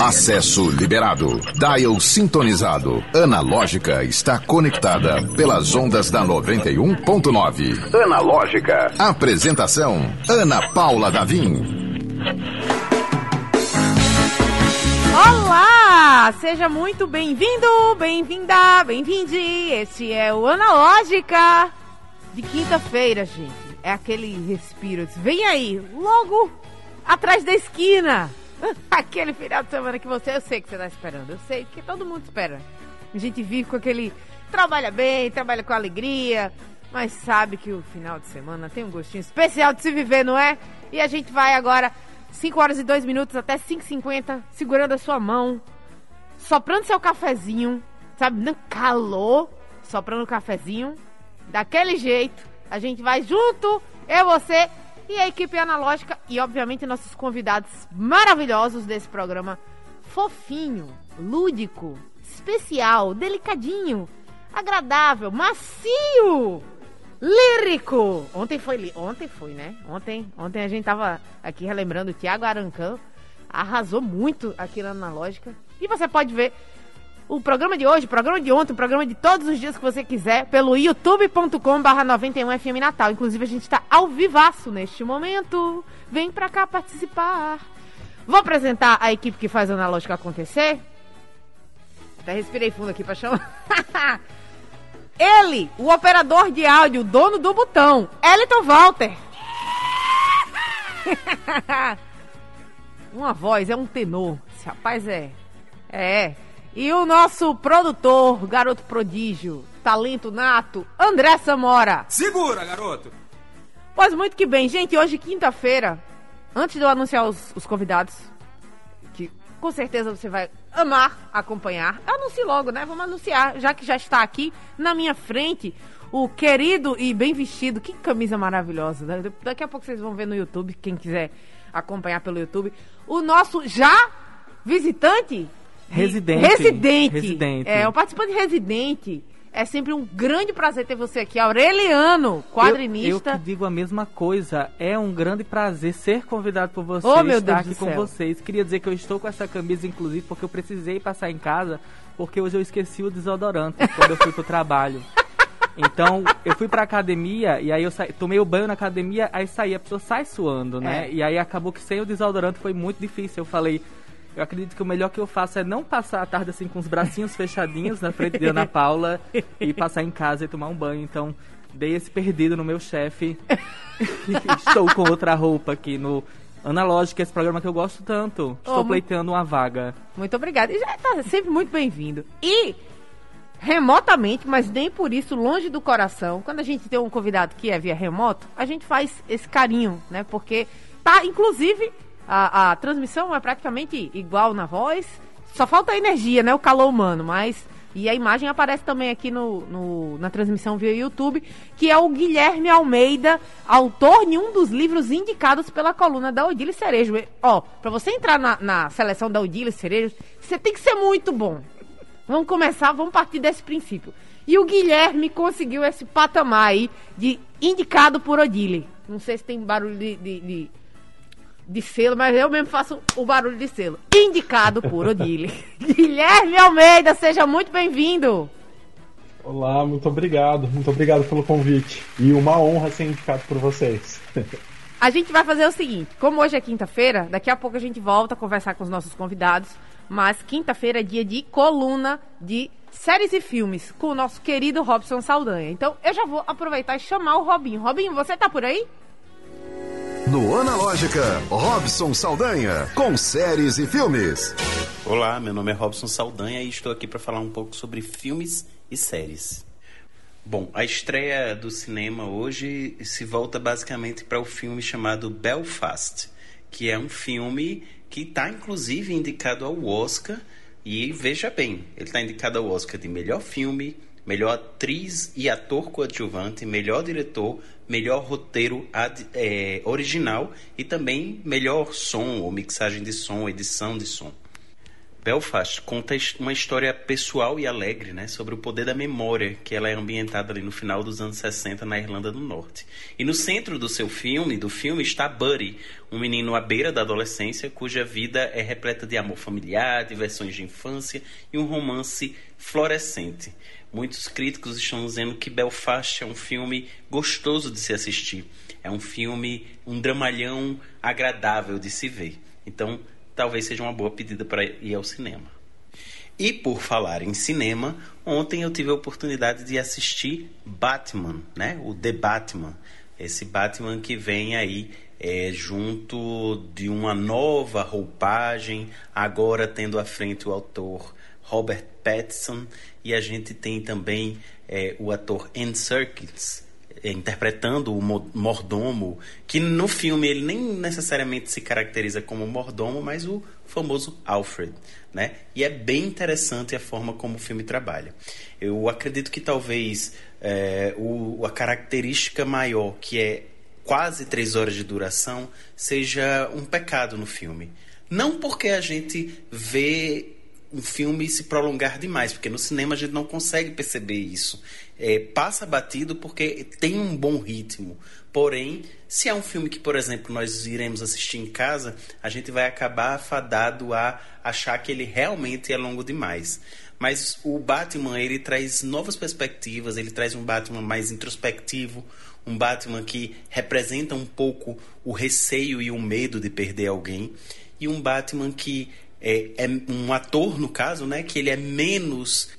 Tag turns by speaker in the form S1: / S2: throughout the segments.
S1: Acesso liberado. Dial sintonizado. Analógica está conectada pelas ondas da 91.9. Analógica. Apresentação: Ana Paula Davim.
S2: Olá! Seja muito bem-vindo, bem-vinda, bem-vinde. Este é o Analógica de quinta-feira, gente. É aquele respiro. Vem aí, logo atrás da esquina. Aquele final de semana que você, eu sei que você tá esperando. Eu sei que todo mundo espera. A gente vive com aquele. Trabalha bem, trabalha com alegria, mas sabe que o final de semana tem um gostinho especial de se viver, não é? E a gente vai agora, 5 horas e 2 minutos até 5h50, segurando a sua mão, soprando seu cafezinho, sabe? No calor, soprando o cafezinho, daquele jeito. A gente vai junto, eu, você e a equipe analógica e, obviamente, nossos convidados maravilhosos desse programa fofinho, lúdico, especial, delicadinho, agradável, macio, lírico. Ontem foi, ontem foi, né? Ontem, ontem a gente tava aqui relembrando o Thiago Arancan, arrasou muito aqui na Analógica. E você pode ver o programa de hoje, o programa de ontem, o programa de todos os dias que você quiser, pelo youtube.com/barra 91FM Natal. Inclusive, a gente está ao vivaço neste momento. Vem pra cá participar. Vou apresentar a equipe que faz a analógica acontecer. Até respirei fundo aqui pra chamar. Ele, o operador de áudio, dono do botão, Eliton Walter. Uma voz, é um tenor. Esse rapaz é. É. E o nosso produtor, garoto prodígio, talento nato, André Samora.
S3: Segura, garoto!
S2: Pois muito que bem, gente, hoje quinta-feira, antes de eu anunciar os, os, convidados, que com certeza você vai amar acompanhar, anuncie logo, né? Vamos anunciar, já que já está aqui na minha frente o querido e bem vestido, que camisa maravilhosa. Né? Daqui a pouco vocês vão ver no YouTube, quem quiser acompanhar pelo YouTube, o nosso já visitante
S4: Residente.
S2: Residente.
S4: Residente.
S2: É, o participante residente. É sempre um grande prazer ter você aqui, Aureliano, quadrinista.
S4: Eu, eu digo a mesma coisa. É um grande prazer ser convidado por vocês,
S2: oh, meu
S4: estar
S2: Deus
S4: aqui com
S2: céu.
S4: vocês. Queria dizer que eu estou com essa camisa, inclusive, porque eu precisei passar em casa, porque hoje eu esqueci o desodorante quando eu fui pro trabalho. Então, eu fui pra academia e aí eu saí, tomei o banho na academia, aí saí, a pessoa sai suando, né?
S2: É.
S4: E aí acabou que sem o desodorante foi muito difícil. Eu falei, eu acredito que o melhor que eu faço é não passar a tarde assim com os bracinhos fechadinhos na frente de Ana Paula e passar em casa e tomar um banho. Então, dei esse perdido no meu chefe. Estou com outra roupa aqui no Analógica, esse programa que eu gosto tanto. Estou
S2: Oh,
S4: pleiteando uma vaga.
S2: Muito obrigada. E já está sempre muito bem-vindo. E remotamente, mas nem por isso longe do coração, quando a gente tem um convidado que é via remoto, a gente faz esse carinho, né? Porque tá, inclusive, a, a transmissão é praticamente igual na voz, só falta a energia, né? O calor humano, mas. E a imagem aparece também aqui no, no- na transmissão via YouTube, que é o Guilherme Almeida, autor de um dos livros indicados pela coluna da Odile Cerejo. Ó, pra você entrar na, na seleção da Odile Cerejo, você tem que ser muito bom. Vamos começar, vamos partir desse princípio. E o Guilherme conseguiu esse patamar aí de indicado por Odile. Não sei se tem barulho de, de, de, de selo, mas eu mesmo faço o barulho de selo. Indicado por Odile. Guilherme Almeida, seja muito bem-vindo.
S5: Olá, muito obrigado. Muito obrigado pelo convite. E uma honra ser indicado por vocês.
S2: A gente vai fazer o seguinte, como hoje é quinta-feira, daqui a pouco a gente volta a conversar com os nossos convidados, mas quinta-feira é dia de coluna de séries e filmes com o nosso querido Robson Saldanha. Então eu já vou aproveitar e chamar o Robinho. Robinho, você tá por aí?
S1: No Analógica, Robson Saldanha, com séries e filmes.
S6: Olá, meu nome é Robson Saldanha e estou aqui para falar um pouco sobre filmes e séries. Bom, a estreia do cinema hoje se volta basicamente para o filme chamado Belfast, que é um filme que está inclusive indicado ao Oscar. E veja bem, ele está indicado ao Oscar de melhor filme, melhor atriz e ator coadjuvante, melhor diretor, melhor roteiro ad- eh, original e também melhor som ou mixagem de som, edição de som. Belfast conta uma história pessoal e alegre, né, sobre o poder da memória, que ela é ambientada ali no final dos anos 60 na Irlanda do Norte. E no centro do seu filme, do filme, está Buddy, um menino à beira da adolescência cuja vida é repleta de amor familiar, diversões de infância e um romance florescente. Muitos críticos estão dizendo que Belfast é um filme gostoso de se assistir. É um filme, um dramalhão agradável de se ver. Então, talvez seja uma boa pedida para ir ao cinema. E por falar em cinema, ontem eu tive a oportunidade de assistir Batman, né? O The Batman. Esse Batman que vem aí é, junto de uma nova roupagem, agora tendo à frente o autor Robert Pattinson e a gente tem também é, o ator Andy Serkis, é, interpretando o mordomo, que no filme ele nem necessariamente se caracteriza como mordomo, mas o famoso Alfred, né? E é bem interessante a forma como o filme trabalha. Eu acredito que talvez é, o, a característica maior, que é quase três horas de duração, seja um pecado no filme. Não porque a gente vê um filme se prolongar demais, porque no cinema a gente não consegue perceber isso. É, passa batido porque tem um bom ritmo. Porém, se é um filme que, por exemplo, nós iremos assistir em casa, a gente vai acabar afadado a achar que ele realmente é longo demais. Mas o Batman, ele traz novas perspectivas, ele traz um Batman mais introspectivo, um Batman que representa um pouco o receio e o medo de perder alguém, e um Batman que é, é um ator, no caso, né, que ele é menos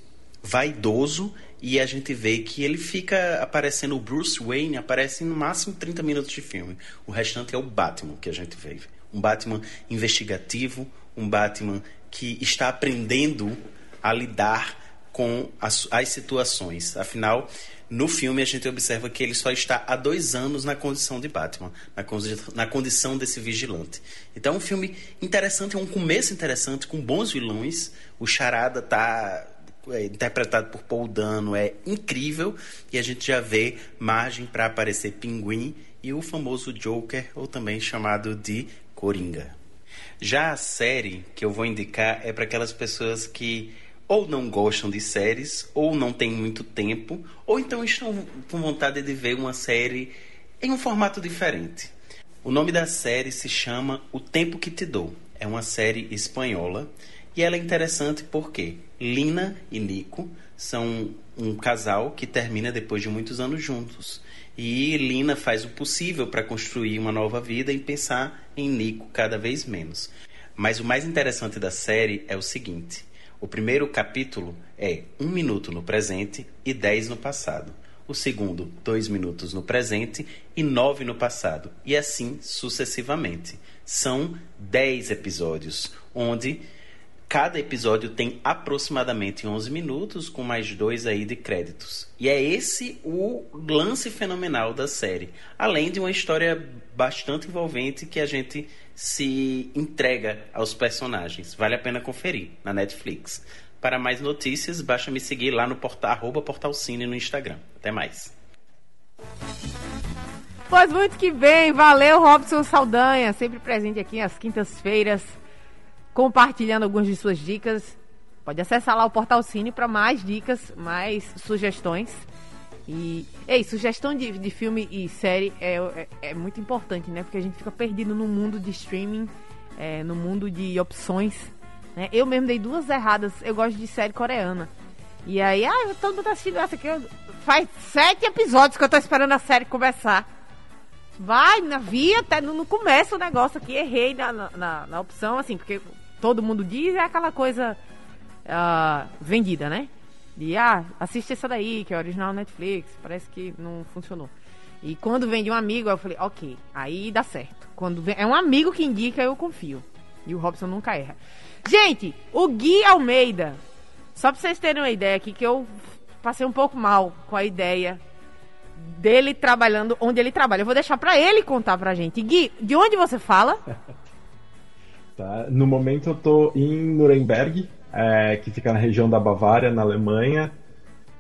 S6: vaidoso e a gente vê que ele fica aparecendo o Bruce Wayne aparece no máximo 30 minutos de filme. O restante é o Batman que a gente vê. Um Batman investigativo, um Batman que está aprendendo a lidar com as, as situações. Afinal, no filme, a gente observa que ele só está há dois anos na condição de Batman, na, condi na condição desse vigilante. Então, é um filme interessante, é um começo interessante, com bons vilões. O Charada está é, interpretado por Paul Dano é incrível e a gente já vê margem para aparecer Pinguim e o famoso Joker, ou também chamado de Coringa. Já a série que eu vou indicar é para aquelas pessoas que ou não gostam de séries, ou não têm muito tempo, ou então estão com vontade de ver uma série em um formato diferente. O nome da série se chama O Tempo que Te Dou. É uma série espanhola e ela é interessante porque Lina e Nico são um casal que termina depois de muitos anos juntos. E Lina faz o possível para construir uma nova vida e pensar em Nico cada vez menos. Mas o mais interessante da série é o seguinte: o primeiro capítulo é um minuto no presente e dez no passado. O segundo, dois minutos no presente e nove no passado. E assim sucessivamente. São dez episódios, onde Cada episódio tem aproximadamente 11 minutos, com mais dois aí de créditos. E é esse o lance fenomenal da série. Além de uma história bastante envolvente que a gente se entrega aos personagens. Vale a pena conferir na Netflix. Para mais notícias, basta me seguir lá no portal, arroba portalcine no Instagram. Até mais.
S2: Pois muito que bem, valeu Robson Saldanha, sempre presente aqui às quintas-feiras compartilhando algumas de suas dicas. Pode acessar lá o Portal Cine para mais dicas, mais sugestões. E, ei, sugestão de, de filme e série é, é, é, muito importante, né? Porque a gente fica perdido no mundo de streaming, é, no mundo de opções. Né? Eu mesmo dei duas erradas. Eu gosto de série coreana. E aí, ah, mundo tá assistindo essa aqui. Faz sete episódios que eu tô esperando a série começar. Vai, na via, até no, no começo o negócio aqui, errei na, na, na opção, assim, porque todo mundo diz é aquela coisa uh, vendida, né? De, ah, assiste essa daí, que é original Netflix, parece que não funcionou. E quando vem de um amigo, eu falei, ok, aí dá certo. Quando vem, é um amigo que indica, eu confio. E o Robson nunca erra. Gente, o Gui Almeida, só pra vocês terem uma ideia aqui, que eu passei um pouco mal com a ideia dele trabalhando onde ele trabalha. Eu vou deixar para ele contar pra gente. Gui, de onde você fala?
S5: Tá? No momento eu tô em Nuremberg, é, que fica na região da Bavária, na Alemanha.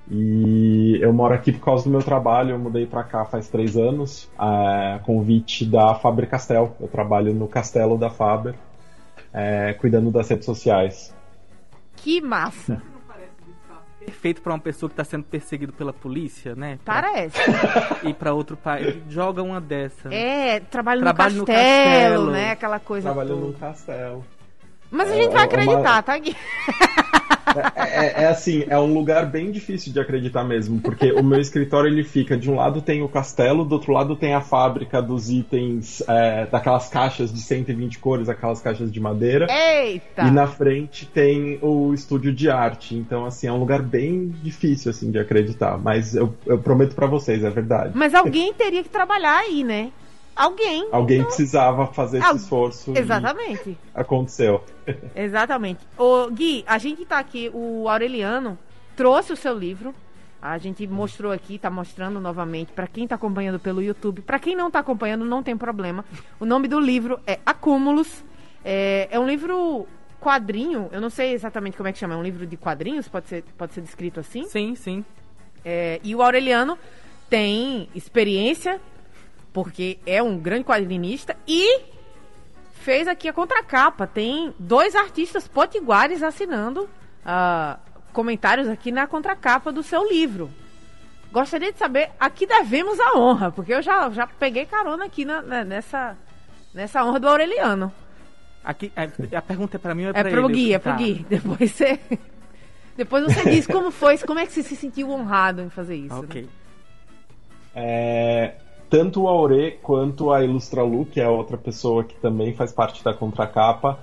S5: E eu moro aqui por causa do meu trabalho. Eu mudei para cá faz três anos, a convite da Faber Castell. Eu trabalho no castelo da Faber, é, cuidando das redes sociais.
S2: Que massa.
S4: Perfeito pra uma pessoa que tá sendo perseguido pela polícia, né? Pra
S2: Parece.
S4: ir pra outro país. Joga uma dessa.
S2: É, trabalho,
S4: Trabalho
S2: no,
S4: no
S2: castelo,
S4: castelo.
S2: né? Aquela coisa
S5: Trabalhando
S2: toda.
S5: num castelo.
S2: Mas a
S5: É,
S2: gente vai
S5: é
S2: acreditar,
S5: uma-
S2: tá, Gui?
S5: É, é- é assim, é um lugar bem difícil de acreditar mesmo, porque o meu escritório ele fica de um lado tem o castelo, do outro lado tem a fábrica dos itens, é, daquelas caixas de 120 cores, aquelas caixas de madeira.
S2: Eita!
S5: E na frente tem o estúdio de arte. Então, assim, é um lugar bem difícil, assim, de acreditar. Mas eu, eu prometo pra vocês, é verdade.
S2: Mas alguém teria que trabalhar aí, né? Alguém.
S5: Alguém precisava fazer esse
S2: Al-
S5: esforço
S2: Exatamente.
S5: e aconteceu.
S2: Exatamente. Ô, Gui, a gente tá aqui, o Aureliano trouxe o seu livro. A gente mostrou aqui, tá mostrando novamente para quem tá acompanhando pelo YouTube. Para quem não tá acompanhando, não tem problema. O nome do livro é Acúmulos. É, é um livro quadrinho, eu não sei exatamente como é que chama, é um livro de quadrinhos, pode ser, pode ser descrito assim?
S4: Sim, sim.
S2: É, e o Aureliano tem experiência, porque é um grande quadrinista, e fez aqui a contracapa. Tem dois artistas potiguares assinando ah, comentários aqui na contracapa do seu livro. Gostaria de saber a que devemos a honra, porque eu já, já peguei carona aqui na- na- nessa, nessa honra do Aureliano.
S4: Aqui, a, a pergunta é pra mim ou é
S2: É
S4: pra
S2: pro
S4: ele?
S2: Gui, é pro
S4: Tá.
S2: Gui. Depois você. Depois você diz como foi, como é que você se sentiu honrado em fazer isso. né?
S4: Ok.
S5: É, tanto o Aure quanto a Ilustralu, que é outra pessoa que também faz parte da contracapa,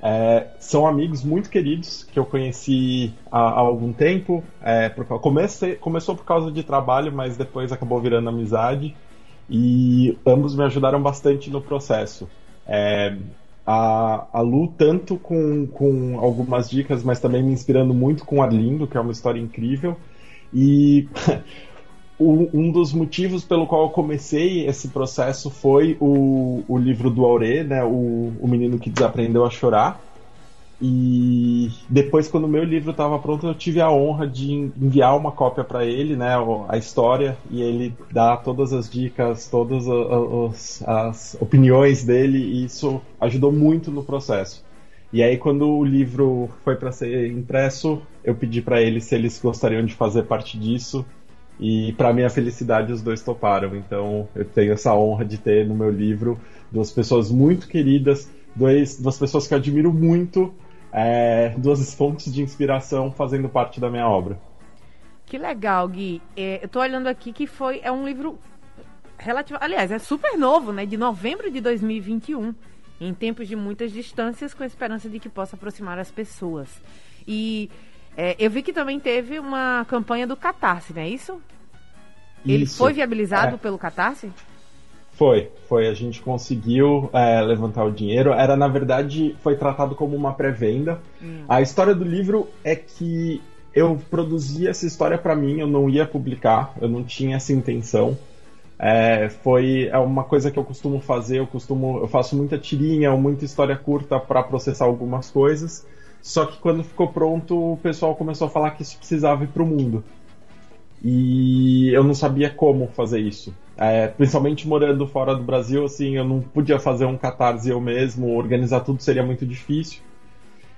S5: é, são amigos muito queridos que eu conheci há, há algum tempo. É, por, comecei, começou por causa de trabalho, mas depois acabou virando amizade. E ambos me ajudaram bastante no processo. É, a, a Lu, tanto com, com algumas dicas, mas também me inspirando muito com Arlindo, que é uma história incrível. E um dos motivos pelo qual eu comecei esse processo foi o, o livro do Auré, né, o, o Menino que Desaprendeu a Chorar. E depois, quando o meu livro estava pronto, eu tive a honra de en- enviar uma cópia para ele, né, a história, e ele dá todas as dicas, todas a- a- os- as opiniões dele, e isso ajudou muito no processo. E aí, quando o livro foi para ser impresso, eu pedi para eles se eles gostariam de fazer parte disso. E para minha felicidade, os dois toparam. Então, eu tenho essa honra de ter no meu livro duas pessoas muito queridas, dois, duas pessoas que eu admiro muito, é, duas fontes de inspiração fazendo parte da minha obra.
S2: Que legal, Gui. É, eu tô olhando aqui que foi é um livro relativo, aliás, é super novo, né, de novembro de 2021, em tempos de muitas distâncias, com a esperança de que possa aproximar as pessoas. E é, eu vi que também teve uma campanha do Catarse, não é isso? Ele
S5: Isso.
S2: foi viabilizado
S5: É.
S2: pelo Catarse?
S5: Foi, foi. A gente conseguiu é, levantar o dinheiro. Era, na verdade, foi tratado como uma pré-venda. A história do livro é que eu produzi essa história para mim, eu não ia publicar, eu não tinha essa intenção. É, foi é uma coisa que eu costumo fazer, eu costumo, eu faço muita tirinha ou muita história curta para processar algumas coisas. Só que quando ficou pronto, o pessoal começou a falar que isso precisava ir pro mundo. E eu não sabia como fazer isso. É, principalmente morando fora do Brasil, assim, eu não podia fazer um catarse eu mesmo, organizar tudo seria muito difícil.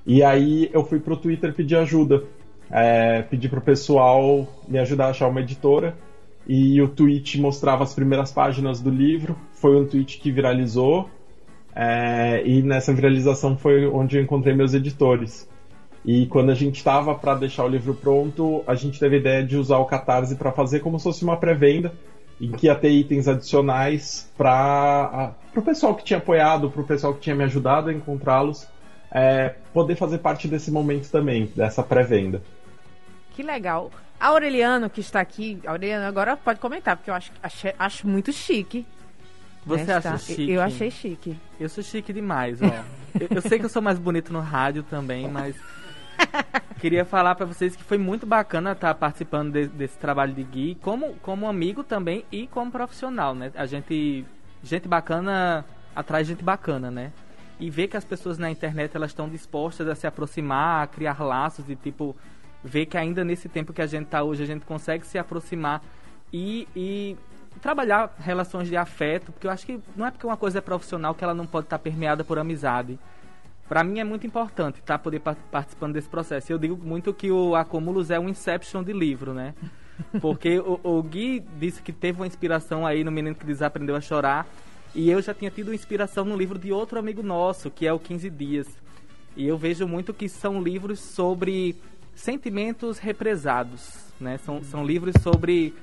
S5: E aí eu fui pro Twitter pedir ajuda. É, pedi pro pessoal me ajudar a achar uma editora. E o tweet mostrava as primeiras páginas do livro. Foi um tweet que viralizou. É, e nessa viralização foi onde eu encontrei meus editores. E quando a gente estava para deixar o livro pronto, a gente teve a ideia de usar o Catarse para fazer como se fosse uma pré-venda, em que ia ter itens adicionais para o pessoal que tinha apoiado, para o pessoal que tinha me ajudado a encontrá-los, é, poder fazer parte desse momento também, dessa pré-venda.
S2: Que legal. A Aureliano, que está aqui, Aureliano, agora pode comentar, porque eu acho, achei- acho muito chique.
S4: Você
S2: né,
S4: acha
S2: tá?
S4: chique?
S2: Eu achei chique.
S4: Eu sou chique demais, ó. eu, eu sei que eu sou mais bonito no rádio também, mas queria falar pra vocês que foi muito bacana estar participando de- desse trabalho de Gui, como, como amigo também e como profissional, né? A gente, gente bacana atrai gente bacana, né? E ver que as pessoas na internet elas estão dispostas a se aproximar, a criar laços e tipo ver que ainda nesse tempo que a gente tá hoje a gente consegue se aproximar e, e trabalhar relações de afeto, porque eu acho que não é porque uma coisa é profissional que ela não pode estar permeada por amizade. para mim é muito importante tá poder participando desse processo. Eu digo muito que o Acúmulos é um inception de livro, né? Porque o, o, Gui disse que teve uma inspiração aí no Menino que Desaprendeu a Chorar. E eu já tinha tido inspiração no livro de outro amigo nosso, que é o 15 Dias. E eu vejo muito que são livros sobre sentimentos represados, né? São, são livros sobre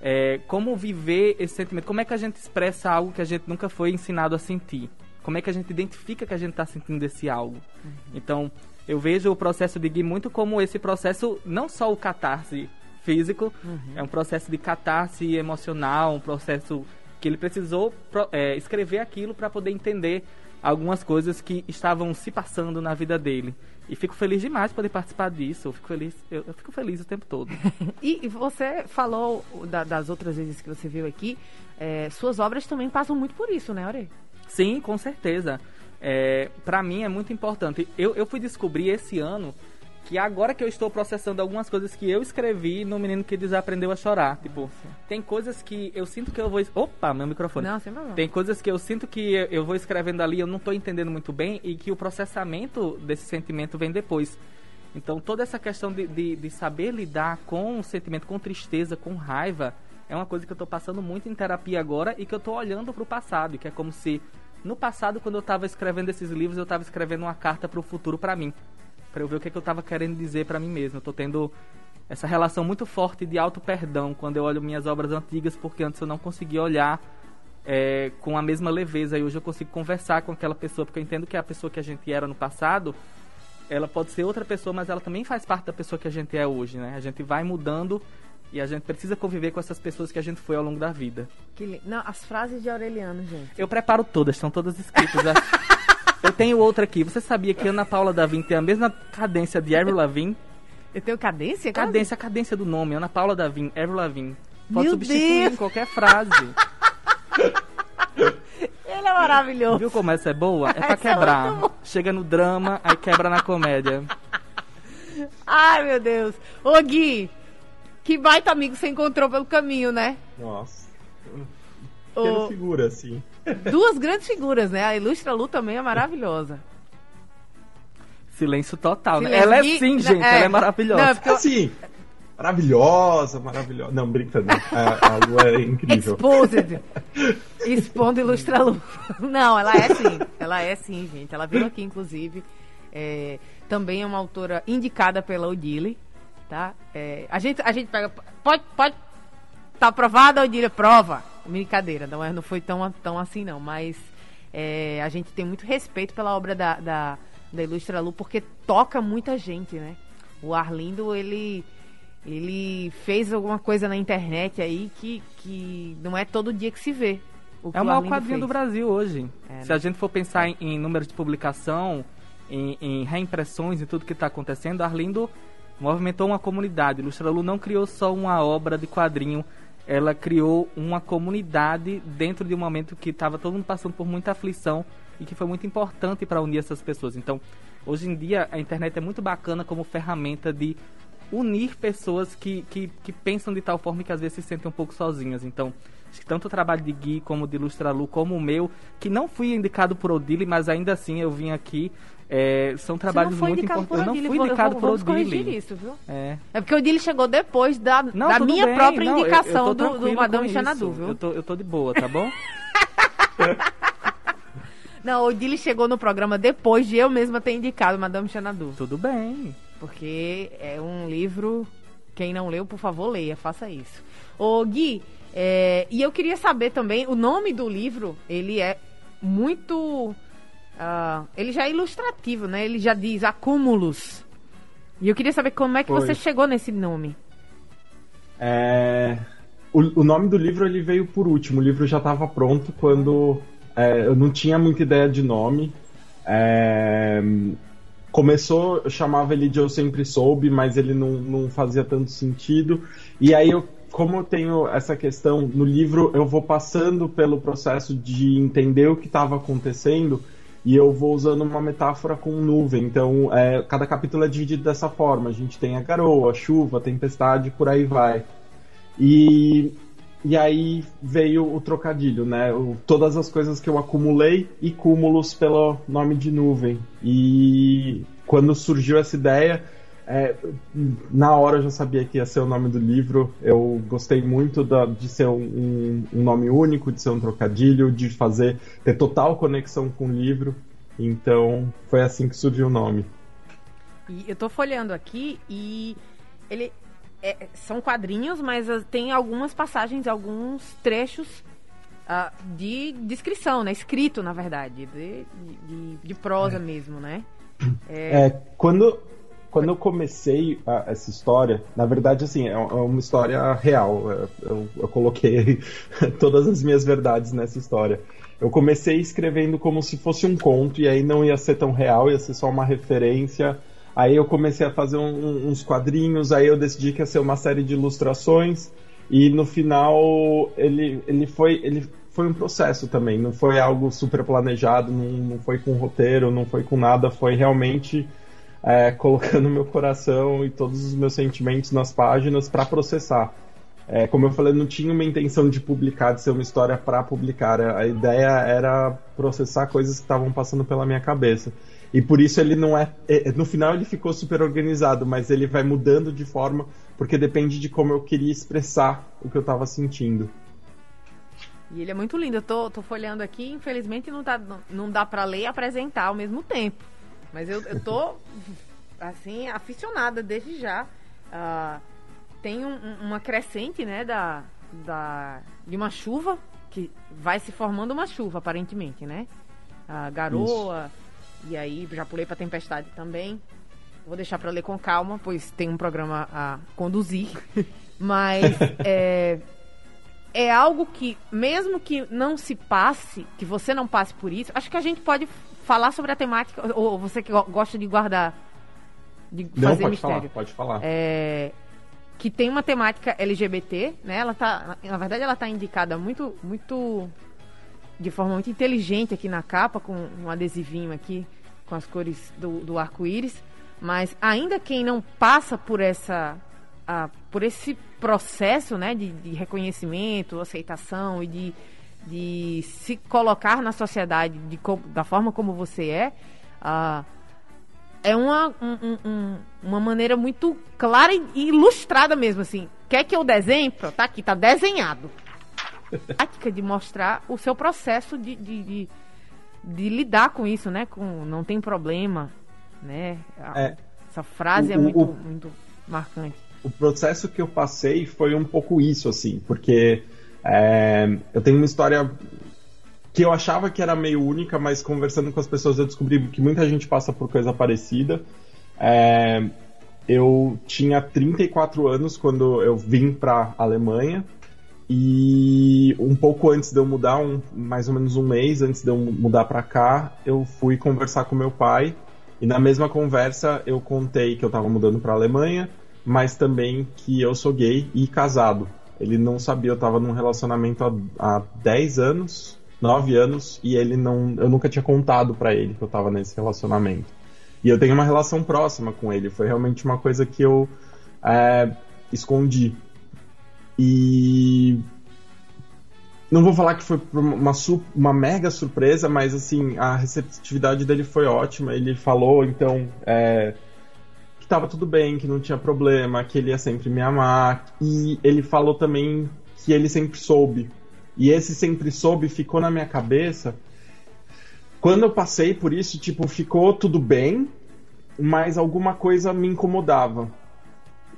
S4: é, como viver esse sentimento, como é que a gente expressa algo que a gente nunca foi ensinado a sentir. Como é que a gente identifica que a gente está sentindo esse algo. Uhum. Então, eu vejo o processo de Gui muito como esse processo, não só o catarse físico, uhum. é um processo de catarse emocional, um processo que ele precisou é, escrever aquilo para poder entender algumas coisas que estavam se passando na vida dele. E fico feliz demais de poder participar disso. Eu fico feliz, eu, eu fico feliz o tempo todo.
S2: e, e, você falou da, das outras vezes que você veio aqui, é, suas obras também passam muito por isso, né, Ore?
S4: Sim, com certeza. É, para mim é muito importante. Eu, eu fui descobrir esse ano que agora que eu estou processando algumas coisas que eu escrevi no Menino que Desaprendeu a Chorar. Tipo, tem coisas que eu sinto que eu vou. Opa, meu microfone.
S2: Não, sem problema.
S4: Tem coisas que eu sinto que eu vou escrevendo ali, eu não estou entendendo muito bem e que o processamento desse sentimento vem depois. Então, toda essa questão de, de, de saber lidar com o sentimento, com tristeza, com raiva, é uma coisa que eu estou passando muito em terapia agora e que eu estou olhando para o passado, que é como se no passado, quando eu estava escrevendo esses livros, eu estava escrevendo uma carta para o futuro para mim para eu ver o que, é que eu estava querendo dizer para mim mesmo. Eu tô tendo essa relação muito forte de auto perdão quando eu olho minhas obras antigas, porque antes eu não conseguia olhar é, com a mesma leveza e hoje eu consigo conversar com aquela pessoa, porque eu entendo que a pessoa que a gente era no passado, ela pode ser outra pessoa, mas ela também faz parte da pessoa que a gente é hoje, né? A gente vai mudando e a gente precisa conviver com essas pessoas que a gente foi ao longo da vida.
S2: Que, não, as frases de Aureliano, gente.
S4: Eu preparo todas, estão todas escritas. Eu tenho outra aqui. Você sabia que Ana Paula Davin tem a mesma cadência de Avril Lavigne?
S2: Eu tenho cadência?
S4: Cadência, a cadência do nome. Ana Paula Davin, Avril Lavigne. Pode Meu substituir Deus. em qualquer frase.
S2: Ele é maravilhoso.
S4: Viu como essa é boa? É pra essa é quebrar. É Chega no drama, aí quebra na comédia.
S2: Ai, meu Deus. Ô, Gui, que baita amigo você encontrou pelo caminho, né?
S5: Nossa. Pequena figura, assim.
S2: Duas grandes figuras, né? A Ilustra Lu também é maravilhosa.
S4: Silêncio total, né? Silêncio. né? Ela é sim, gente, é. ela é maravilhosa. Não, é
S5: porque. Assim, maravilhosa, maravilhosa. Não, brincando. A, a Lu é incrível.
S2: Exposed. Expondo Ilustra Lu. Não, ela é sim. Ela é sim, gente. Ela veio aqui, inclusive. É, também é uma autora indicada pela Odile, tá? É, a, gente, a gente pega... Pode, pode... Tá aprovada, Odile? Prova. Brincadeira, não, é, não foi tão, tão assim não, mas é, a gente tem muito respeito pela obra da, da, da Ilustra Lu, porque toca muita gente, né? O Arlindo, ele, ele fez alguma coisa na internet aí que, que não é todo dia que se vê.
S4: é o maior quadrinho fez. do Brasil hoje. É, Se né? a gente for pensar em, em número de publicação, em, em reimpressões e tudo que está acontecendo, Arlindo movimentou uma comunidade. Ilustra Lu não criou só uma obra de quadrinho ela criou uma comunidade dentro de um momento que estava todo mundo passando por muita aflição e que foi muito importante para unir essas pessoas. Então, hoje em dia, a internet é muito bacana como ferramenta de unir pessoas que, que, que pensam de tal forma que às vezes se sentem um pouco sozinhas. Então, acho que tanto o trabalho de Gui como de Ilustralu, como o meu, que não fui indicado por Odile, mas ainda assim eu vim aqui é, são trabalhos muito importantes. Eu não fui indicado por Odile.
S2: isso, viu? É. é porque o Odile chegou depois da, não, da minha bem. própria não, indicação eu, eu do, do Madame Xanadu, viu?
S4: Eu tô, eu tô de boa, tá bom?
S2: não, o Odile chegou no programa depois de eu mesma ter indicado Madame Xanadu.
S4: Tudo bem.
S2: Porque é um livro. Quem não leu, por favor, leia, faça isso. Ô, Gui, é, e eu queria saber também, o nome do livro, ele é muito Uh, ele já é ilustrativo, né? Ele já diz acúmulos. E eu queria saber como é que você chegou nesse nome.
S5: É... O, o, nome do livro ele veio por último. O livro já estava pronto quando é, eu não tinha muita ideia de nome. É... Começou, eu chamava ele de Eu Sempre Soube, mas ele não, não fazia tanto sentido. E aí eu como eu tenho essa questão no livro, eu vou passando pelo processo de entender o que estava acontecendo e eu vou usando uma metáfora com nuvem. Então, é, cada capítulo é dividido dessa forma. A gente tem a garoa, a chuva, a tempestade, por aí vai. E e aí veio o trocadilho, né? O, todas as coisas que eu acumulei e cúmulos pelo nome de nuvem. E quando surgiu essa ideia, é, na hora eu já sabia que ia ser o nome do livro. Eu gostei muito da, de ser um, um, nome único, de ser um trocadilho, de fazer ter total conexão com o livro. Então foi assim que surgiu o nome.
S2: E eu tô folheando aqui e ele é, são quadrinhos, mas tem algumas passagens, alguns trechos uh, de descrição, né? Escrito, na verdade, de, de, de prosa é. mesmo, né?
S5: É... é, quando quando eu comecei a, essa história, na verdade, assim, é, é uma história real. Eu, eu, coloquei todas as minhas verdades nessa história. Eu comecei escrevendo como se fosse um conto, e aí não ia ser tão real, ia ser só uma referência Aí eu comecei a fazer um, uns quadrinhos, aí eu decidi que ia ser uma série de ilustrações e no final ele, ele foi ele foi um processo também, não foi algo super planejado, não, não foi com roteiro, não foi com nada, foi realmente é, colocando meu coração e todos os meus sentimentos nas páginas para processar. É, como eu falei, não tinha uma intenção de publicar, de ser uma história para publicar. A ideia era processar coisas que estavam passando pela minha cabeça. E por isso ele não é, é. No final ele ficou super organizado, mas ele vai mudando de forma, porque depende de como eu queria expressar o que eu estava sentindo.
S2: E ele é muito lindo. Eu tô, tô folhando aqui, infelizmente não, tá, não, não dá para ler e apresentar ao mesmo tempo. Mas eu, eu tô, assim, aficionada desde já. Uh, tem um, uma crescente, né, da, da, de uma chuva, que vai se formando uma chuva, aparentemente, né? A garoa. Isso e aí já pulei para Tempestade também. Vou deixar para ler com calma, pois tem um programa a conduzir. Mas é, é algo que, mesmo que não se passe, que você não passe por isso, acho que a gente pode falar sobre a temática, ou você que gosta de guardar, de
S5: não,
S2: fazer
S5: pode
S2: mistério.
S5: Falar, pode falar.
S2: É, que tem uma temática LGBT, né? Ela tá, na verdade, ela tá indicada muito, muito de forma muito inteligente aqui na capa, com um adesivinho aqui com as cores do, do arco-íris. Mas ainda quem não passa por essa por esse processo né, de, de, reconhecimento, aceitação e de, de se colocar na sociedade de, da forma como você é, é uma, um, um, uma maneira muito clara e ilustrada mesmo, assim. Quer que eu desenhe? Pronto, tá aqui, tá desenhado prática de mostrar o seu processo de, de, de, de, lidar com isso, né? Com não tem problema, né? É, Essa frase é o, é muito, o, muito marcante.
S5: O processo que eu passei foi um pouco isso, assim, porque é, eu tenho uma história que eu achava que era meio única, mas conversando com as pessoas eu descobri que muita gente passa por coisa parecida. É, eu tinha 34 anos quando eu vim para Alemanha e um pouco antes de eu mudar, um, mais ou menos um mês antes de eu mudar para cá, eu fui conversar com meu pai. E na mesma conversa eu contei que eu estava mudando para Alemanha, mas também que eu sou gay e casado. Ele não sabia, eu estava num relacionamento há, há 10 anos, 9 anos, e ele não, eu nunca tinha contado para ele que eu estava nesse relacionamento. E eu tenho uma relação próxima com ele, foi realmente uma coisa que eu é, escondi. E não vou falar que foi uma, uma mega surpresa, mas assim, a receptividade dele foi ótima. Ele falou, então, é, que estava tudo bem, que não tinha problema, que ele ia sempre me amar. E ele falou também que ele sempre soube. E esse sempre soube ficou na minha cabeça. Quando eu passei por isso, tipo, ficou tudo bem, mas alguma coisa me incomodava.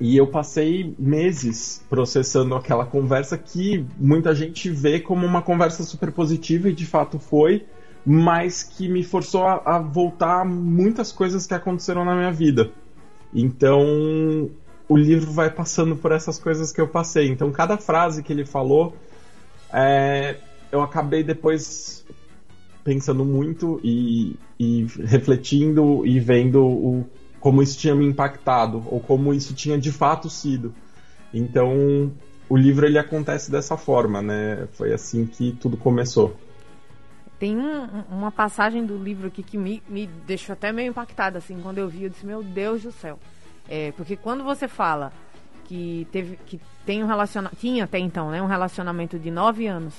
S5: E eu passei meses processando aquela conversa que muita gente vê como uma conversa super positiva e de fato foi, mas que me forçou a, a voltar a muitas coisas que aconteceram na minha vida. Então, o livro vai passando por essas coisas que eu passei. Então, cada frase que ele falou, é, eu acabei depois pensando muito e, e refletindo e vendo o como isso tinha me impactado ou como isso tinha de fato sido. Então, o livro ele acontece dessa forma, né? Foi assim que tudo começou.
S2: Tem um, uma passagem do livro aqui que me, me deixou até meio impactada, assim, quando eu vi, eu disse, meu Deus do céu. É, porque quando você fala que teve que tem um relacionamento tinha até então né um relacionamento de nove anos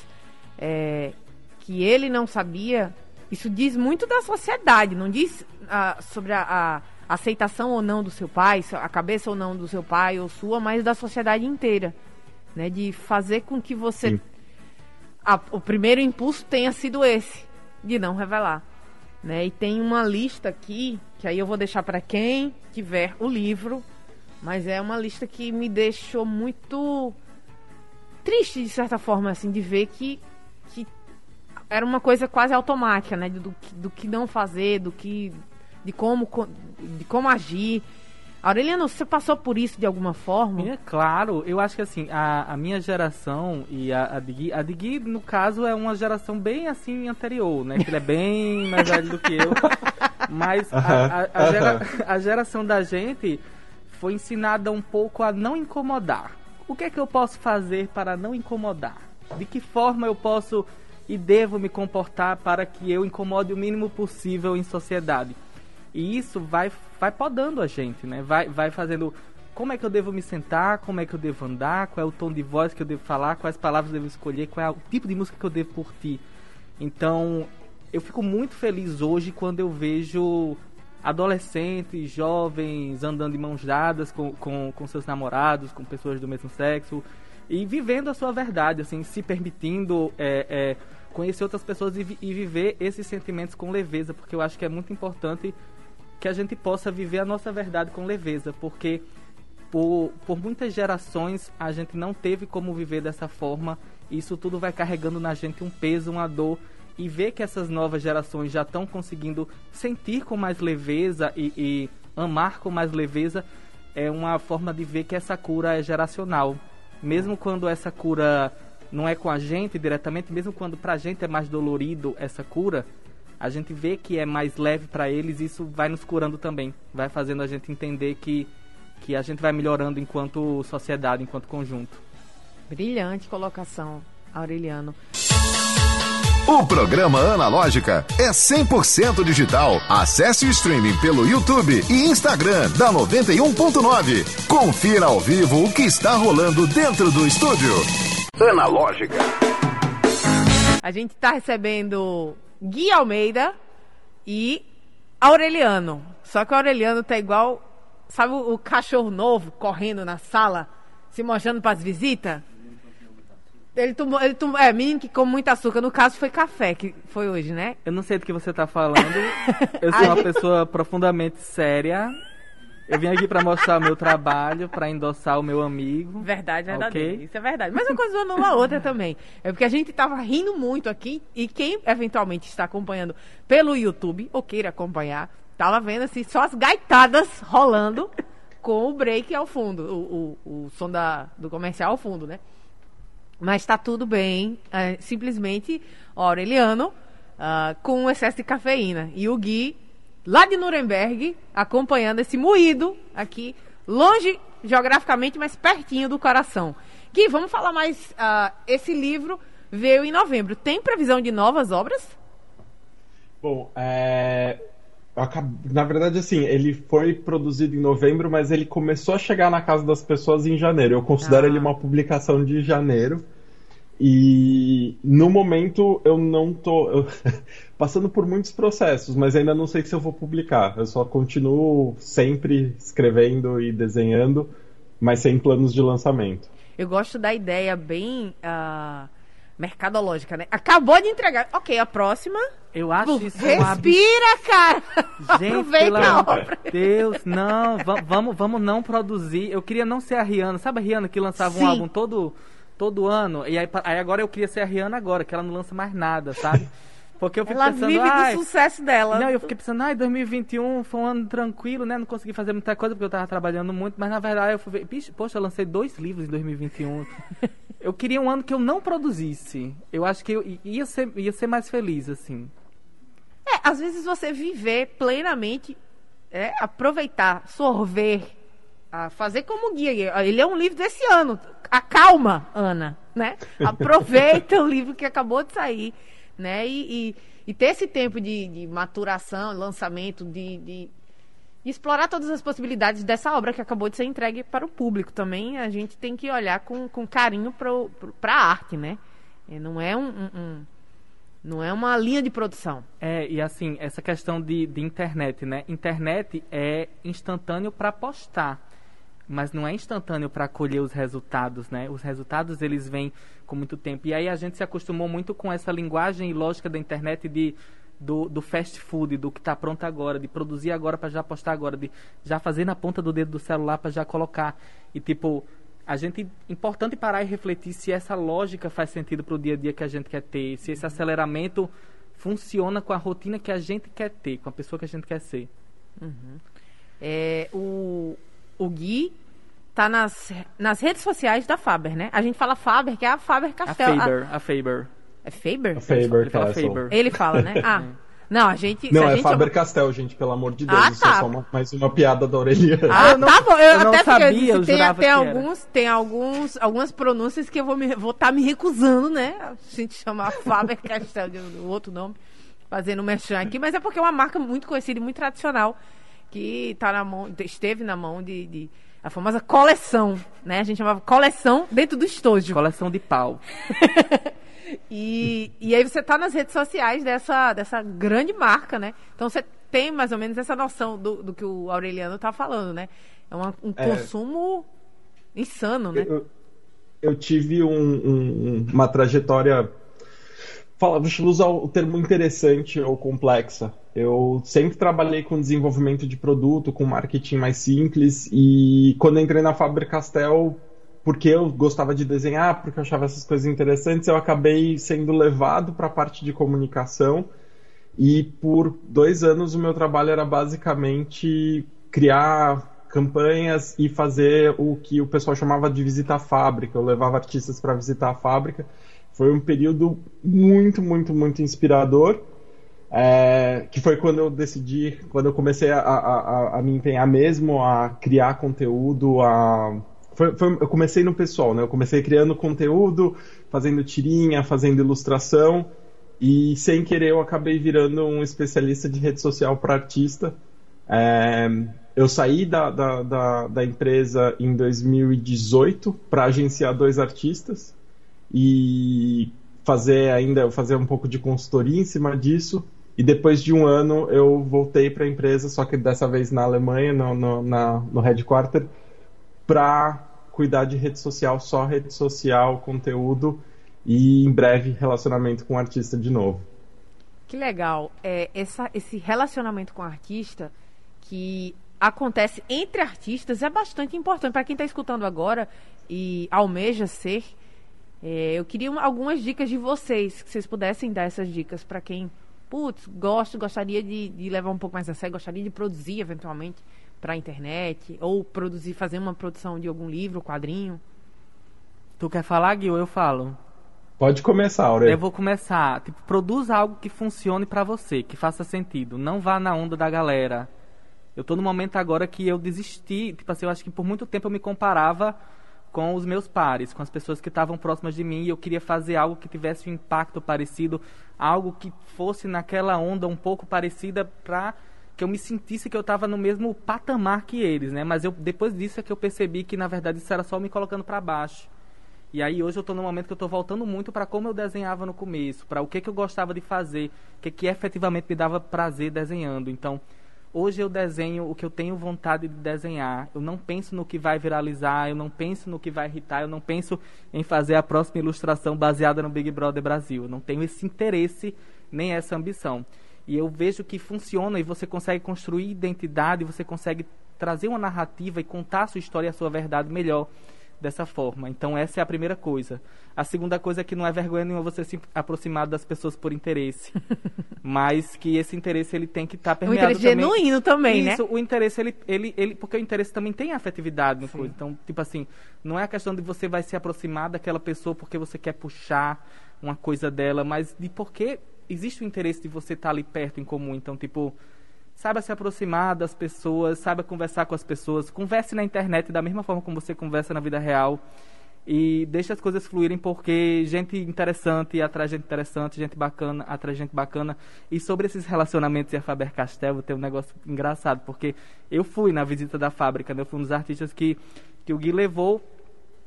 S2: é, que ele não sabia isso diz muito da sociedade não diz ah, sobre a, a, aceitação ou não do seu pai a cabeça ou não do seu pai ou sua mas da sociedade inteira né de fazer com que você a, o primeiro impulso tenha sido esse de não revelar né e tem uma lista aqui que aí eu vou deixar para quem tiver o livro mas é uma lista que me deixou muito triste, de certa forma, assim, de ver que, que era uma coisa quase automática, né? Do, do que não fazer, do que. De como, de como agir. Aureliano, você passou por isso de alguma forma?
S4: É claro, eu acho que assim, a, a minha geração e a, a Digui, a Digui, no caso, é uma geração bem assim anterior, né? Que ele é bem mais velho do que eu. Mas a, a, a, gera, a geração da gente foi ensinada um pouco a não incomodar. O que é que eu posso fazer para não incomodar? De que forma eu posso e devo me comportar para que eu incomode o mínimo possível em sociedade? E isso vai, vai podando a gente, né? Vai, vai fazendo como é que eu devo me sentar, como é que eu devo andar, qual é o tom de voz que eu devo falar, quais palavras eu devo escolher, qual é o tipo de música que eu devo curtir. Então, eu fico muito feliz hoje quando eu vejo adolescentes, jovens, andando de mãos dadas com, com, com seus namorados, com pessoas do mesmo sexo e vivendo a sua verdade, assim, se permitindo é, é, conhecer outras pessoas e, e, viver esses sentimentos com leveza, porque eu acho que é muito importante que a gente possa viver a nossa verdade com leveza, porque por, por muitas gerações a gente não teve como viver dessa forma, isso tudo vai carregando na gente um peso, uma dor e ver que essas novas gerações já estão conseguindo sentir com mais leveza e, e, amar com mais leveza é uma forma de ver que essa cura é geracional. Mesmo quando essa cura não é com a gente diretamente, mesmo quando pra gente é mais dolorido essa cura, a gente vê que é mais leve para eles, isso vai nos curando também, vai fazendo a gente entender que que a gente vai melhorando enquanto sociedade, enquanto conjunto.
S2: Brilhante colocação, Aureliano.
S1: O programa Analógica é 100% digital. Acesse o streaming pelo YouTube e Instagram da 91.9. Confira ao vivo o que está rolando dentro do estúdio. Analógica.
S2: A gente está recebendo Gui Almeida e Aureliano. Só que o Aureliano tá igual, sabe o, o cachorro novo correndo na sala, se mostrando para as visitas? Ele tomou, ele tomou, é, menino que come muito açúcar. No caso, foi café, que foi hoje, né?
S4: Eu não sei do que você tá falando. Eu sou uma pessoa profundamente séria. Eu vim aqui para mostrar o meu trabalho, para endossar o meu amigo.
S2: Verdade, verdade. Okay? Isso é verdade. Mas uma coisa anula a outra também. É porque a gente tava rindo muito aqui e quem eventualmente está acompanhando pelo YouTube, ou queira acompanhar, tava vendo assim, só as gaitadas rolando com o break ao fundo, o, o, o som da, do comercial ao fundo, né? Mas está tudo bem. É, simplesmente Aureliano uh, com excesso de cafeína. E o Gui, lá de Nuremberg, acompanhando esse moído aqui, longe geograficamente, mas pertinho do coração. Gui, vamos falar mais. Uh, esse livro veio em novembro. Tem previsão de novas obras?
S5: Bom, é, na verdade, assim, ele foi produzido em novembro, mas ele começou a chegar na casa das pessoas em janeiro. Eu considero ah. ele uma publicação de janeiro. E no momento eu não tô eu, passando por muitos processos, mas ainda não sei se eu vou publicar. Eu só continuo sempre escrevendo e desenhando, mas sem planos de lançamento.
S2: Eu gosto da ideia bem. Uh mercadológica, né? Acabou de entregar. Ok, a próxima.
S4: Eu acho isso
S2: Respira, cara!
S4: Gente, Aproveita a obra. Deus, não, vamos, vamos não produzir. Eu queria não ser a Rihanna. Sabe a Rihanna que lançava Sim. um álbum todo, todo ano? E aí, aí agora eu queria ser a Rihanna agora, que ela não lança mais nada, sabe? Porque eu fico
S2: ela
S4: pensando,
S2: vive do sucesso dela.
S4: Não, eu fiquei pensando, ai, 2021 foi um ano tranquilo, né? Não consegui fazer muita coisa porque eu tava trabalhando muito, mas na verdade eu fui ver, poxa, eu lancei dois livros em 2021. eu queria um ano que eu não produzisse. Eu acho que eu ia ser, ia ser mais feliz, assim.
S2: É, às vezes você viver plenamente, é, aproveitar, sorver, a fazer como guia. Ele é um livro desse ano. Acalma, Ana, né? Aproveita o livro que acabou de sair, né? E, e, e ter esse tempo de, de maturação, lançamento, de, de e explorar todas as possibilidades dessa obra que acabou de ser entregue para o público. Também a gente tem que olhar com, com carinho para a arte, né? É, não é um, um, um, não é uma linha de produção.
S4: É, e assim, essa questão de, de internet, né? Internet é instantâneo para postar, mas não é instantâneo para colher os resultados, né? Os resultados, eles vêm com muito tempo. E aí a gente se acostumou muito com essa linguagem e lógica da internet de do, do fast food, do que está pronto agora, de produzir agora para já postar agora, de já fazer na ponta do dedo do celular para já colocar. E tipo, a gente importante parar e refletir se essa lógica faz sentido para o dia a dia que a gente quer ter, se esse aceleramento funciona com a rotina que a gente quer ter, com a pessoa que a gente quer ser.
S2: Uhum. É, o, o Gui tá nas, nas redes sociais da Faber, né? A gente fala Faber, que é a Faber Castell.
S4: A Faber, a, a Faber.
S2: É Faber?
S5: A Faber
S4: Ele fala. Faber.
S2: Ele fala, né? Ah. Não, a gente.
S5: Não,
S2: se a
S5: é
S2: gente
S5: Faber Castell, gente, pelo amor de Deus.
S2: Ah,
S5: Isso
S2: tá.
S5: é só uma- mais uma piada da Aureliana.
S2: Ah,
S4: eu não-
S2: tá bom. Eu,
S4: eu não
S2: até porque
S4: sabia,
S2: eu tem,
S4: jurava
S2: tem
S4: que era.
S2: alguns, tem alguns, algumas pronúncias que eu vou me, vou estar me recusando, né? A gente chamar Faber Castell, de um- outro nome, fazendo merchan aqui, mas é porque é uma marca muito conhecida e muito tradicional que tá na mão, esteve na mão de, de- a famosa coleção, né? A gente chamava coleção dentro do estojo.
S4: Coleção de pau.
S2: E, e aí você tá nas redes sociais dessa, dessa grande marca, né? Então você tem mais ou menos essa noção do, do que o Aureliano tá falando, né? É uma- um
S5: É.
S2: consumo insano, né?
S5: Eu, eu tive um- um- uma trajetória. Fala, deixa eu usar o termo interessante ou complexa. Eu sempre trabalhei com desenvolvimento de produto, com marketing mais simples, e quando entrei na Faber Castell, porque eu gostava de desenhar, porque eu achava essas coisas interessantes, eu acabei sendo levado para a parte de comunicação. E por dois anos o meu trabalho era basicamente criar campanhas e fazer o que o pessoal chamava de visita à fábrica. Eu levava artistas para visitar a fábrica. Foi um período muito, muito, muito inspirador. É, que foi quando eu decidi, quando eu comecei a, a, a- me empenhar mesmo a criar conteúdo, a foi- foi- eu comecei no pessoal, né? Eu comecei criando conteúdo, fazendo tirinha, fazendo ilustração, e sem querer eu acabei virando um especialista de rede social para artista. É, eu saí da, da, da, da empresa em 2018 para agenciar dois artistas e fazer ainda fazer um pouco de consultoria em cima disso. E depois de um ano eu voltei para a empresa, só que dessa vez na Alemanha, no, no, na, no headquarter, para cuidar de rede social, só rede social, conteúdo e em breve relacionamento com o artista de novo.
S2: Que legal. É, essa, esse relacionamento com o artista que acontece entre artistas é bastante importante. Para quem está escutando agora e almeja ser, é, eu queria uma- algumas dicas de vocês, que vocês pudessem dar essas dicas para quem, putz, gosto, gostaria de, de levar um pouco mais a sério, gostaria de produzir eventualmente para a internet, ou produzir, fazer uma produção de algum livro, quadrinho.
S4: Tu quer falar, Gil? Eu falo.
S5: Pode começar, Aurélio.
S4: Eu vou começar. Tipo, produza algo que funcione pra você, que faça sentido. Não vá na onda da galera. Eu tô no momento agora que eu desisti. Tipo assim, eu acho que por muito tempo eu me comparava com os meus pares, com as pessoas que estavam próximas de mim e eu queria fazer algo que tivesse um impacto parecido, algo que fosse naquela onda um pouco parecida pra que eu me sentisse que eu estava no mesmo patamar que eles, né? Mas eu depois disso é que eu percebi que na verdade isso era só me colocando para baixo. E aí hoje eu estou num momento que eu estou voltando muito para como eu desenhava no começo, para o que, que eu gostava de fazer, o que, que efetivamente me dava prazer desenhando. Então, hoje eu desenho o que eu tenho vontade de desenhar. Eu não penso no que vai viralizar, eu não penso no que vai irritar, eu não penso em fazer a próxima ilustração baseada no Big Brother Brasil. Eu não tenho esse interesse nem essa ambição. E eu vejo que funciona e você consegue construir identidade, você consegue trazer uma narrativa e contar a sua história e a sua verdade melhor dessa forma. Então essa é a primeira coisa. A segunda coisa é que não é vergonha nenhuma você se aproximar das pessoas por interesse, mas que esse interesse ele tem que estar
S2: Um
S4: permeado
S2: interesse
S4: também.
S2: genuíno também,
S4: Isso,
S2: né?
S4: o interesse ele, ele, ele, porque o interesse também tem afetividade no coisa. Então, tipo assim, não é a questão de você vai se aproximar daquela pessoa porque você quer puxar uma coisa dela, mas de porque existe o interesse de você estar ali perto em comum. Então, tipo, saiba se aproximar das pessoas, saiba conversar com as pessoas, converse na internet da mesma forma como você conversa na vida real. e deixa as coisas fluírem porque gente interessante atrai gente interessante, gente bacana atrai gente bacana. E sobre esses relacionamentos e a Faber-Castell, tem um negócio engraçado, porque eu fui na visita da fábrica, né? eu fui um dos artistas que, que o Gui levou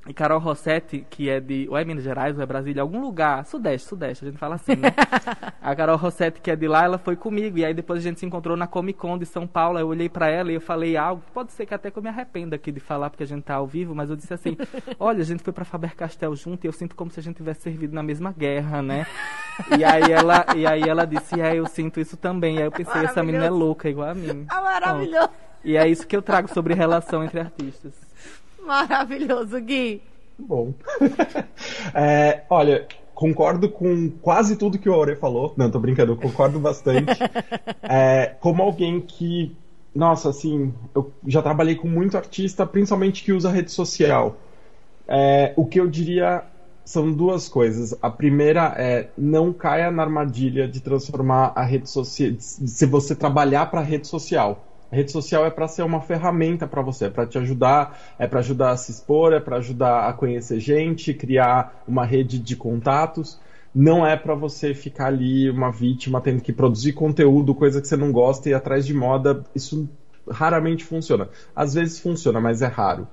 S4: e Carol Rossetti, que é de. Ou é Minas Gerais, ou é Brasília, algum lugar. Sudeste, Sudeste, a gente fala assim, né? a Carol Rossetti, que é de lá, ela foi comigo. E aí depois a gente se encontrou na Comic Con de São Paulo. Eu olhei para ela e eu falei algo. Pode ser que até que eu me arrependa aqui de falar, porque a gente tá ao vivo, mas eu disse assim: olha, a gente foi pra Faber Castell junto e eu sinto como se a gente tivesse servido na mesma guerra, né? E aí ela, e aí ela disse: é, eu sinto isso também. E aí eu pensei: essa menina é louca, igual a mim.
S2: Ah, maravilhoso.
S4: Bom, e é isso que eu trago sobre relação entre artistas.
S2: Maravilhoso, Gui.
S5: Bom. é, olha, concordo com quase tudo que o Aure falou. Não, tô brincando, concordo bastante. É, como alguém que, nossa, assim, eu já trabalhei com muito artista, principalmente que usa rede social. É, o que eu diria são duas coisas. A primeira é não caia na armadilha de transformar a rede social, se você trabalhar para a rede social. A rede social é para ser uma ferramenta para você, é para te ajudar, é para ajudar a se expor, é para ajudar a conhecer gente, criar uma rede de contatos. Não é para você ficar ali uma vítima tendo que produzir conteúdo, coisa que você não gosta e atrás de moda. Isso raramente funciona. Às vezes funciona, mas é raro.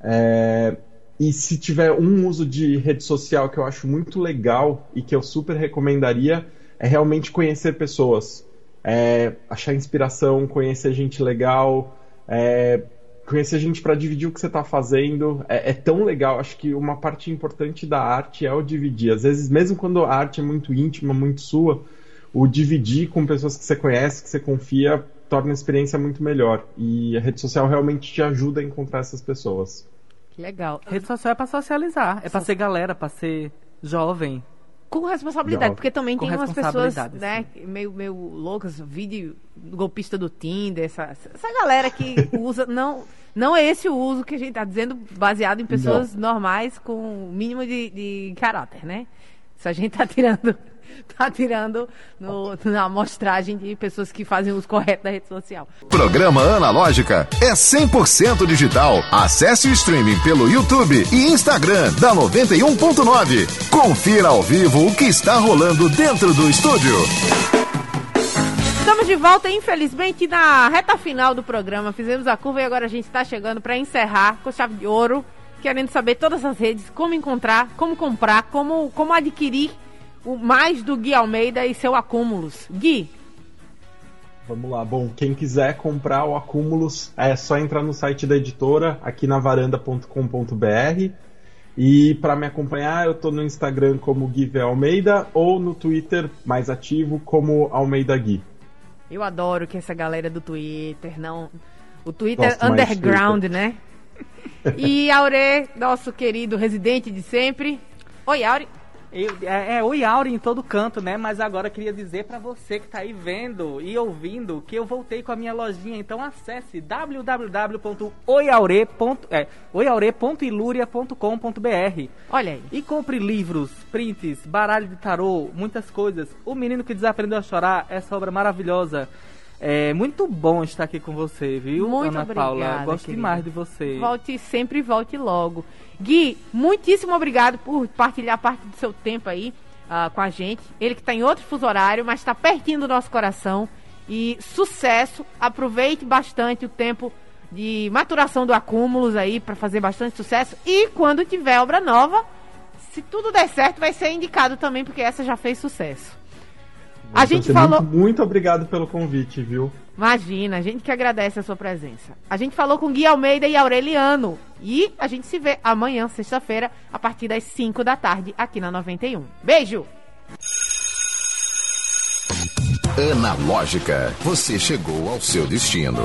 S5: É... E se tiver um uso de rede social que eu acho muito legal e que eu super recomendaria, é realmente conhecer pessoas é, achar inspiração, conhecer gente legal, é, conhecer gente para dividir o que você está fazendo. É, é, tão legal. Acho que uma parte importante da arte é o dividir. Às vezes, mesmo quando a arte é muito íntima, muito sua, o dividir com pessoas que você conhece, que você confia, torna a experiência muito melhor. E a rede social realmente te ajuda a encontrar essas pessoas.
S2: Que legal.
S4: A rede social é para socializar, é para ser galera, para ser jovem.
S2: Com responsabilidade, porque também tem umas pessoas, né, meio, meio loucas, vídeo golpista do Tinder, essa, essa galera que usa, não, não é esse o uso que a gente está dizendo, baseado em pessoas não. normais com o mínimo de, de caráter, né? Isso a gente está tirando tá tirando no, na amostragem de pessoas que fazem uso correto da rede social.
S1: Programa Analógica é 100% digital. Acesse o streaming pelo YouTube e Instagram da 91.9. Confira ao vivo o que está rolando dentro do estúdio.
S2: Estamos de volta, infelizmente, na reta final do programa. Fizemos a curva e agora a gente está chegando para encerrar com chave de ouro. Querendo saber todas as redes, como encontrar, como comprar, como, como adquirir o mais do Gui Almeida e seu Acúmulos. Gui.
S5: Vamos lá. Bom, quem quiser comprar o Acúmulos é só entrar no site da editora, aqui na varanda.com.br. E para me acompanhar, eu estou no Instagram como Gui. Almeida ou no Twitter, mais ativo, como Almeida Gui.
S2: Eu adoro que essa galera do Twitter, não. O Twitter Gosto underground, Twitter. né? E Aure, nosso querido residente de sempre. Oi, Aure.
S4: Eu, é, é Oi Auri em todo canto, né? Mas agora queria dizer para você que tá aí vendo e ouvindo que eu voltei com a minha lojinha. Então acesse www.oiaure.iluria.com.br.
S2: É, Olha aí.
S4: E compre livros, prints, baralho de tarô, muitas coisas. O Menino que Desaprendeu a Chorar, essa obra maravilhosa. É muito bom estar aqui com você, viu,
S2: muito
S4: Ana
S2: obrigada,
S4: Paula? Gosto
S2: querida.
S4: demais de você.
S2: Volte sempre e volte logo. Gui, muitíssimo obrigado por partilhar parte do seu tempo aí uh, com a gente. Ele que está em outro fuso horário, mas está pertinho do nosso coração. E sucesso. Aproveite bastante o tempo de maturação do acúmulos aí para fazer bastante sucesso. E quando tiver obra nova, se tudo der certo, vai ser indicado também, porque essa já fez sucesso.
S5: A gente falou. Muito, muito, obrigado pelo convite, viu?
S2: Imagina, a gente que agradece a sua presença. A gente falou com Gui Almeida e Aureliano. E a gente se vê amanhã, sexta-feira, a partir das 5 da tarde, aqui na 91. Beijo!
S1: Analógica, você chegou ao seu destino.